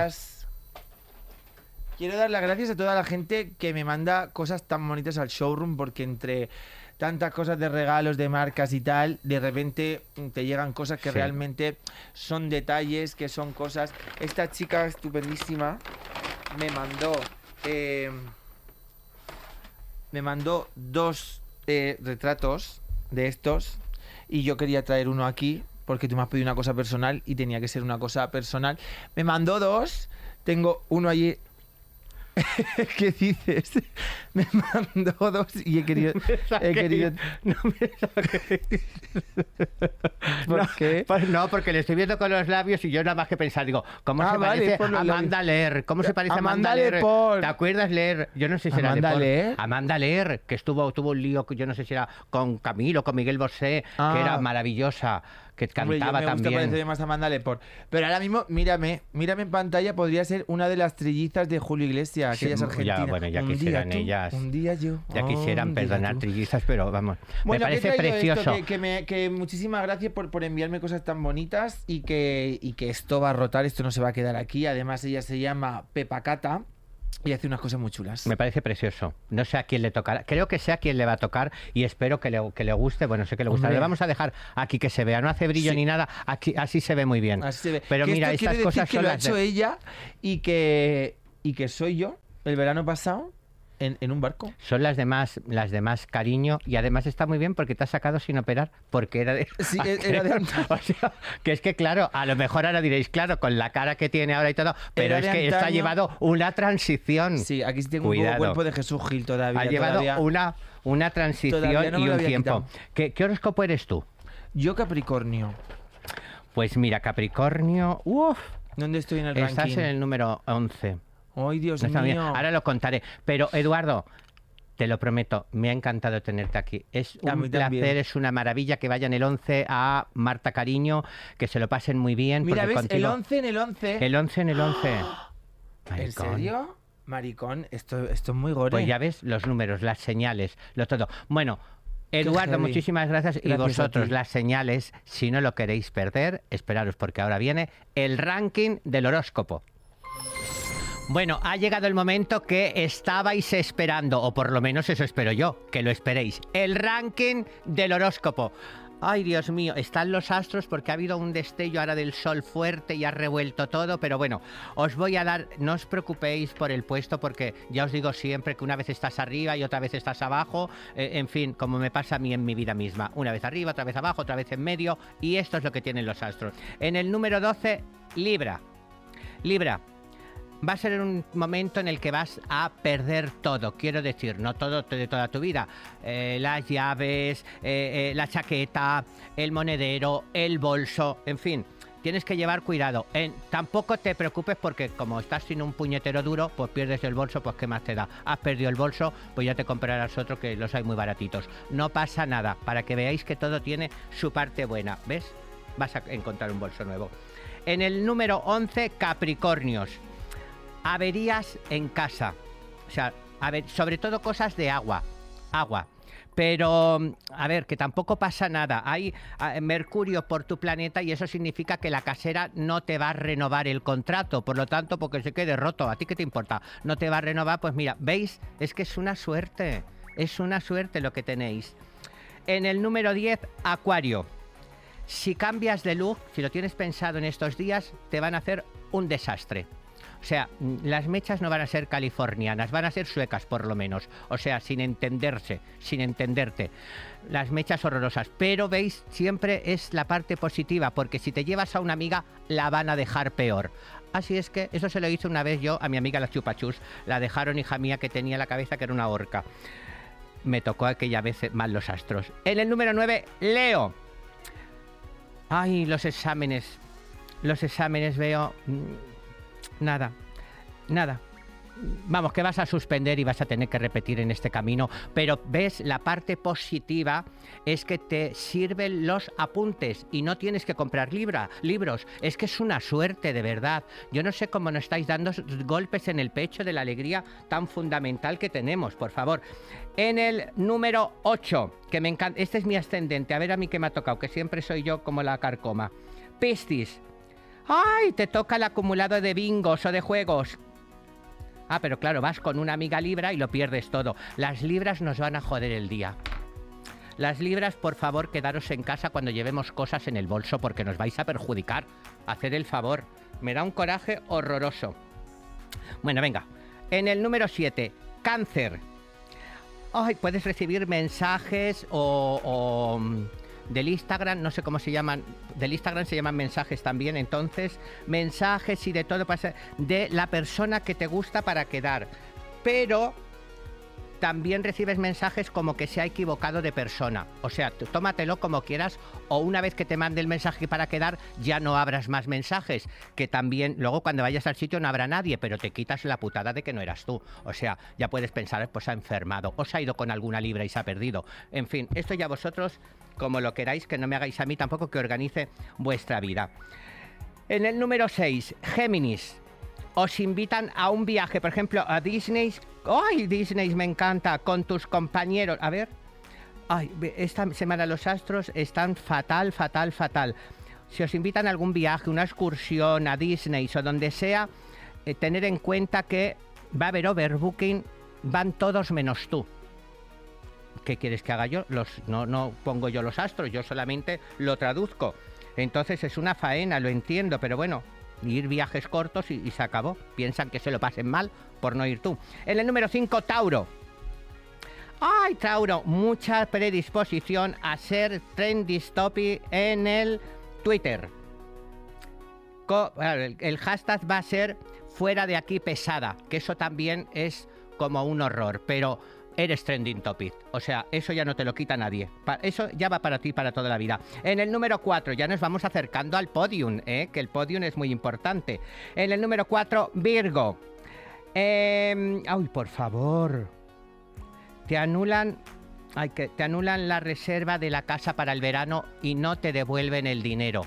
Quiero dar las gracias a toda la gente que me manda cosas tan bonitas al showroom porque entre tantas cosas de regalos, de marcas y tal, de repente te llegan cosas que Sí. realmente son detalles, que son cosas... Esta chica estupendísima me mandó... eh, me mandó dos eh, retratos de estos y yo quería traer uno aquí porque tú me has pedido una cosa personal y tenía que ser una cosa personal. Me mandó dos, tengo uno allí. ¿Qué dices? Me mandó dos y he querido. He querido... No. ¿Por no, qué? pues no, porque le estoy viendo con los labios y yo nada más que pensar, digo, ¿cómo Ah, se vale, parece Amanda Lear? ¿Cómo se parece a Amanda, Amanda? Lepore. ¿Te acuerdas Lear? Yo no sé si era ¿Amanda Lepore. Lear? Amanda Lear, que estuvo, tuvo un lío, yo no sé si era con Camilo, con Miguel Bosé, Ah. que era maravillosa, que Hombre, yo cantaba me gusta también. parecerme más Amanda Lepore. Pero ahora mismo, mírame, mírame en pantalla, podría ser una de las trillizas de Julio Iglesias, Sí, aquellas ya, bueno, ya un día quisieran tú, ellas. Un día yo. Ya quisieran perdonar trillizas, pero vamos, Bueno, me que parece esto, precioso. que, que me- que muchísimas gracias por, por enviarme cosas tan bonitas y que, y que esto va a rotar, esto no se va a quedar aquí. Además, ella se llama Pepa Cata y hace unas cosas muy chulas. Me parece precioso. No sé a quién le tocará. Creo que sé a quién le va a tocar y espero que le, que le guste. Bueno, sé que le gusta. Le vamos a dejar aquí que se vea. No hace brillo Sí. ni nada. Aquí, así se ve muy bien. Así se ve. Pero Que mira, estas decir cosas que son lo ha hecho de- ella y que, y que soy yo el verano pasado en, en un barco. son las demás, las de más cariño y además está muy bien porque te has sacado sin operar porque era de Sí, era de o sea, que es que claro, a lo mejor ahora diréis, claro, con la cara que tiene ahora y todo, pero Era es que esto ha antaño. llevado una transición. Sí, aquí tengo un Cuidado. poco cuerpo de Jesús Gil todavía. ha llevado todavía. una una transición no y un tiempo. ¿Qué, qué horóscopo eres tú? Yo Capricornio. Pues mira, Capricornio, uff, ¿Dónde estoy en el estás ranking? en el número 11. Ay, Dios bien. Ahora lo contaré. Pero Eduardo, te lo prometo, me ha encantado tenerte aquí. Es un también. placer, es una maravilla que vayan el 11 a Marta Cariño, que se lo pasen muy bien. Mira, ¿ves? El contigo- 11 en el 11. El 11 en el 11. ¿En serio? Maricón, esto, esto es muy gore. Pues ya ves los números, las señales, lo todo. Bueno, Eduardo, muchísimas gracias. y Gracias a vosotros, las señales, si no lo queréis perder, esperaros porque ahora viene el ranking del horóscopo. Bueno, ha llegado el momento que estabais esperando, o por lo menos eso espero yo, que lo esperéis. El ranking del horóscopo. Ay, Dios mío, están los astros porque ha habido un destello ahora del sol fuerte y ha revuelto todo, pero bueno, os voy a dar, no os preocupéis por el puesto porque ya os digo siempre que una vez estás arriba y otra vez estás abajo, eh, en fin, como me pasa a mí en mi vida misma, una vez arriba, otra vez abajo, otra vez en medio, y esto es lo que tienen los astros. En el número 12, Libra. Libra, va a ser un momento en el que vas a perder todo, quiero decir, no todo de toda tu vida. Eh, las llaves, eh, eh, la chaqueta, el monedero, el bolso, en fin. Tienes que llevar cuidado. Tampoco te preocupes porque como estás sin un puñetero duro, pues pierdes el bolso, pues qué más te da. Has perdido el bolso, pues ya te comprarás otro que los hay muy baratitos. No pasa nada, para que veáis que todo tiene su parte buena. ¿Ves? Vas a encontrar un bolso nuevo. En el número 11, Capricornios averías en casa. O sea, a ver, sobre todo cosas de agua. Agua. Pero, a ver, que tampoco pasa nada. Hay Mercurio por tu planeta y eso significa que la casera no te va a renovar el contrato. Por lo tanto, porque se quede roto, ¿a ti qué te importa? No te va a renovar, pues mira, ¿veis? Es que es una suerte. Es una suerte lo que tenéis. En el número 10, Acuario. Si cambias de look, si lo tienes pensado en estos días, te van a hacer un desastre. O sea, mm, las mechas no van a ser californianas, van a ser suecas por lo menos. O sea, sin entenderse, sin entenderte. Las mechas horrorosas. Pero veis, siempre es la parte positiva, porque si te llevas a una amiga, la van a dejar peor. Así es que eso se lo hice una vez yo a mi amiga la chupachus. La dejaron hija mía que tenía la cabeza que era una horca. Me tocó aquella vez mal los astros. En el número 9, Leo. Ay, los exámenes. Los exámenes veo... Nada. Nada. vamos, que vas a suspender y vas a tener que repetir en este camino, pero ves, la parte positiva es que te sirven los apuntes y no tienes que comprar libros. Es que es una suerte, de verdad. Yo no sé cómo nos estáis dando golpes en el pecho de la alegría tan fundamental que tenemos, por favor. En el número 8, que me encanta, este es mi ascendente, a ver a mí qué me ha tocado, que siempre soy yo como la carcoma. Piscis. ¡Ay! Te toca el acumulado de bingos o de juegos. Ah, pero claro, vas con una amiga libra y lo pierdes todo. Las libras nos van a joder el día. Las libras, por favor, quedaros en casa cuando llevemos cosas en el bolso porque nos vais a perjudicar. Hacer el favor. Me da un coraje horroroso. Bueno, venga. En el número 7, cáncer. Ay, puedes recibir mensajes o, o mm, del Instagram, no sé cómo se llaman, del Instagram se llaman mensajes también, entonces, mensajes y de todo de la persona que te gusta para quedar. Pero también recibes mensajes como que se ha equivocado de persona. O sea, tómatelo como quieras o una vez que te mande el mensaje para quedar ya no abras más mensajes, que también luego cuando vayas al sitio no habrá nadie, pero te quitas la putada de que no eras tú. O sea, ya puedes pensar, pues ha enfermado o se ha ido con alguna libra y se ha perdido. En fin, esto ya vosotros como lo queráis, que no me hagáis a mí tampoco que organice vuestra vida. En el número 6, Géminis os invitan a un viaje, por ejemplo, a Disney. ¡Ay, Disney me encanta! Con tus compañeros. A ver. Ay, esta semana los astros están fatal, fatal, fatal. Si os invitan a algún viaje, una excursión a Disney o donde sea, eh, tener en cuenta que va a haber overbooking, van todos menos tú. ¿Qué quieres que haga yo? No pongo yo los astros, yo solamente lo traduzco. Entonces es una faena, lo entiendo, pero bueno, ir viajes cortos y, se acabó. Piensan que se lo pasen mal por no ir tú. En el número 5, Tauro. Ay, Tauro, mucha predisposición a ser trendy topic en el Twitter. el hashtag va a ser fuera de aquí pesada, que eso también es como un horror, pero eres trending topic. O sea, eso ya no te lo quita nadie. Eso ya va para ti para toda la vida. En el número 4 ya nos vamos acercando al podium, ¿eh? que el podium es muy importante. En el número 4, Virgo. Eh, ay, por favor. Te anulan ay, que te anulan la reserva de la casa para el verano y no te devuelven el dinero.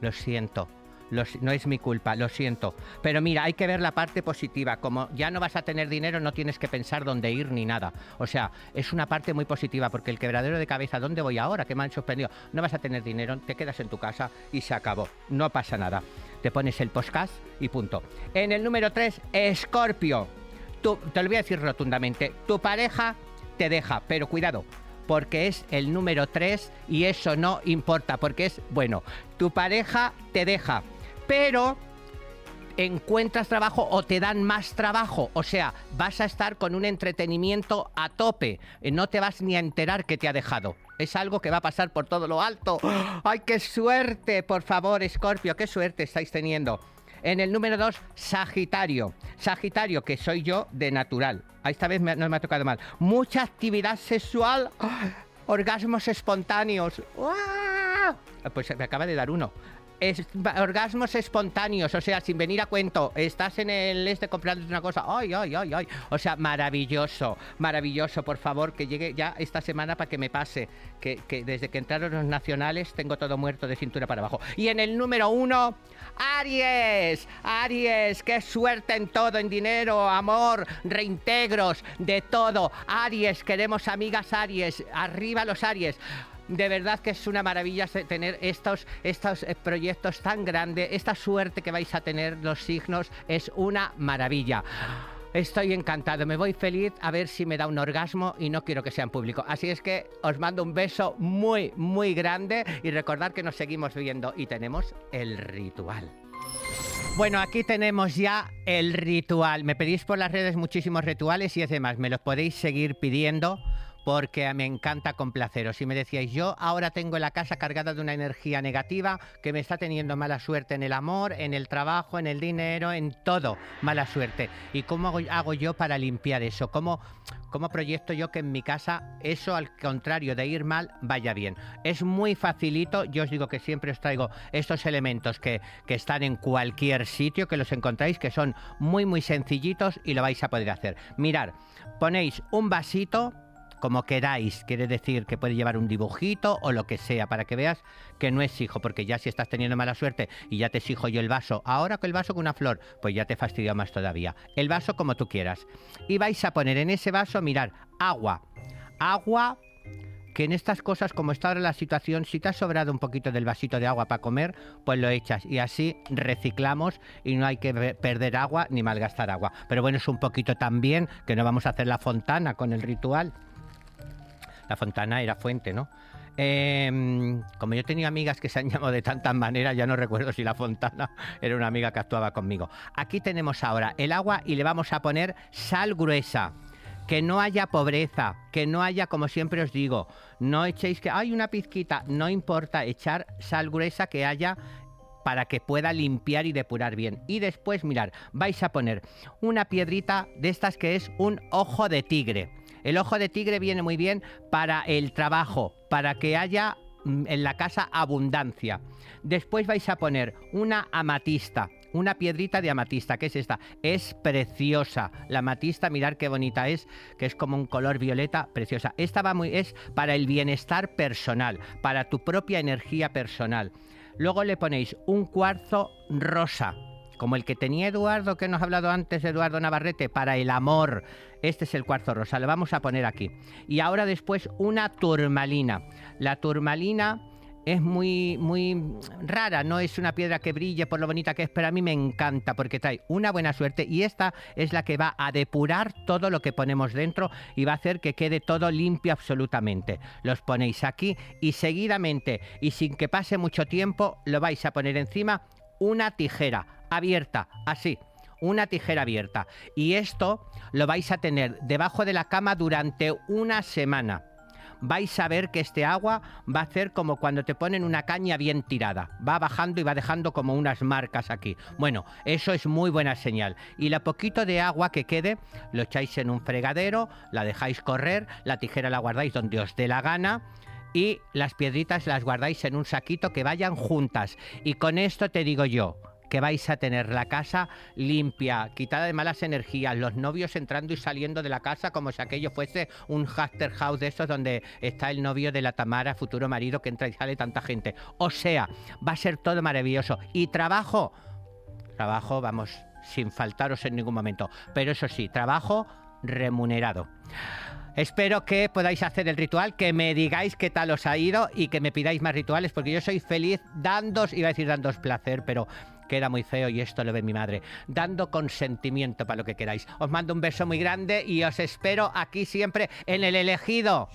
Lo siento no es mi culpa, lo siento. Pero mira, hay que ver la parte positiva. Como ya no vas a tener dinero, no tienes que pensar dónde ir ni nada. O sea, es una parte muy positiva porque el quebradero de cabeza, ¿dónde voy ahora? ¿Qué me han suspendido? No vas a tener dinero, te quedas en tu casa y se acabó. No pasa nada. Te pones el podcast y punto. En el número 3, Escorpio. te lo voy a decir rotundamente. Tu pareja te deja, pero cuidado, porque es el número 3 y eso no importa, porque es, bueno, tu pareja te deja, pero encuentras trabajo o te dan más trabajo. O sea, vas a estar con un entretenimiento a tope. Eh, no te vas ni a enterar que te ha dejado. Es algo que va a pasar por todo lo alto. ¡Ay, qué suerte! Por favor, Scorpio, qué suerte estáis teniendo. En el número 2, Sagitario. Sagitario, que soy yo de natural. Esta vez no me ha tocado mal. Mucha actividad sexual. Orgasmos espontáneos. Pues me acaba de dar uno orgasmos espontáneos, o sea, sin venir a cuento. Estás en el este comprando una cosa, ay, ay, ay, ay. O sea, maravilloso, maravilloso, por favor, que llegue ya esta semana para que me pase. Que, desde que entraron los nacionales tengo todo muerto de cintura para abajo. Y en el número uno, Aries, Aries, qué suerte en todo, en dinero, amor, reintegros, de todo. Aries, queremos amigas Aries, arriba los Aries de verdad que es una maravilla tener estos, estos eh, proyectos tan grandes, esta suerte que vais a tener los signos es una maravilla. Estoy encantado, me voy feliz a ver si me da un orgasmo y no quiero que sea en público. Así es que os mando un beso muy, muy grande y recordad que nos seguimos viendo y tenemos el ritual. Bueno, aquí tenemos ya el ritual. Me pedís por las redes muchísimos rituales y es demás, me los podéis seguir pidiendo porque me encanta complaceros. Si me decíais, yo ahora tengo la casa cargada de una energía negativa que me está teniendo mala suerte en el amor, en el trabajo, en el dinero, en todo, mala suerte. ¿Y cómo hago, yo para limpiar eso? ¿Cómo, ¿Cómo proyecto yo que en mi casa eso, al contrario de ir mal, vaya bien? Es muy facilito, yo os digo que siempre os traigo estos elementos que, que están en cualquier sitio, que los encontráis, que son muy, muy sencillitos y lo vais a poder hacer. Mirar, ponéis un vasito como queráis, quiere decir que puede llevar un dibujito o lo que sea, para que veas que no es hijo, porque ya si estás teniendo mala suerte y ya te exijo yo el vaso, ahora que el vaso con una flor, pues ya te fastidia más todavía. El vaso como tú quieras. Y vais a poner en ese vaso, mirar, agua. Agua que en estas cosas, como está ahora la situación, si te ha sobrado un poquito del vasito de agua para comer, pues lo echas y así reciclamos y no hay que perder agua ni malgastar agua. Pero bueno, es un poquito también que no vamos a hacer la fontana con el ritual. La fontana era fuente, ¿no? Em, como yo tenía amigas que se han llamado de tantas maneras, ya no recuerdo si la Fontana era una amiga que actuaba conmigo. Aquí tenemos ahora el agua y le vamos a poner sal gruesa. Que no haya pobreza, que no haya, como siempre os digo, no echéis que hay una pizquita, no importa, echar sal gruesa que haya para que pueda limpiar y depurar bien. Y después, mirar, vais a poner una piedrita de estas que es un ojo de tigre. El ojo de tigre viene muy bien para el trabajo, para que haya mm, en la casa abundancia. Después vais a poner una amatista, una piedrita de amatista, ¿qué es esta? Es preciosa. La amatista, mirar qué bonita es, que es como un color violeta, preciosa. Esta va muy es para el bienestar personal, para tu propia energía personal. Luego le ponéis un cuarzo rosa, como el que tenía Eduardo, que nos ha hablado antes, Eduardo Navarrete, para el amor. Este es el cuarzo rosa, lo vamos a poner aquí. Y ahora después una turmalina. La turmalina es muy, muy rara, no es una piedra que brille por lo bonita que es, pero a mí me encanta porque trae una buena suerte y esta es la que va a depurar todo lo que ponemos dentro y va a hacer que quede todo limpio absolutamente. Los ponéis aquí y seguidamente y sin que pase mucho tiempo lo vais a poner encima una tijera abierta, así, una tijera abierta. Y esto lo vais a tener debajo de la cama durante una semana. Vais a ver que este agua va a hacer como cuando te ponen una caña bien tirada. Va bajando y va dejando como unas marcas aquí. Bueno, eso es muy buena señal. Y la poquito de agua que quede, lo echáis en un fregadero, la dejáis correr, la tijera la guardáis donde os dé la gana y las piedritas las guardáis en un saquito que vayan juntas. Y con esto te digo yo, que vais a tener la casa limpia, quitada de malas energías, los novios entrando y saliendo de la casa como si aquello fuese un Haster House de estos donde está el novio de la Tamara, futuro marido, que entra y sale tanta gente. O sea, va a ser todo maravilloso. Y trabajo, trabajo, vamos, sin faltaros en ningún momento. Pero eso sí, trabajo remunerado. Espero que podáis hacer el ritual, que me digáis qué tal os ha ido y que me pidáis más rituales, porque yo soy feliz dándos, iba a decir dándos placer, pero queda muy feo y esto lo ve mi madre, dando consentimiento para lo que queráis. Os mando un beso muy grande y os espero aquí siempre en el elegido.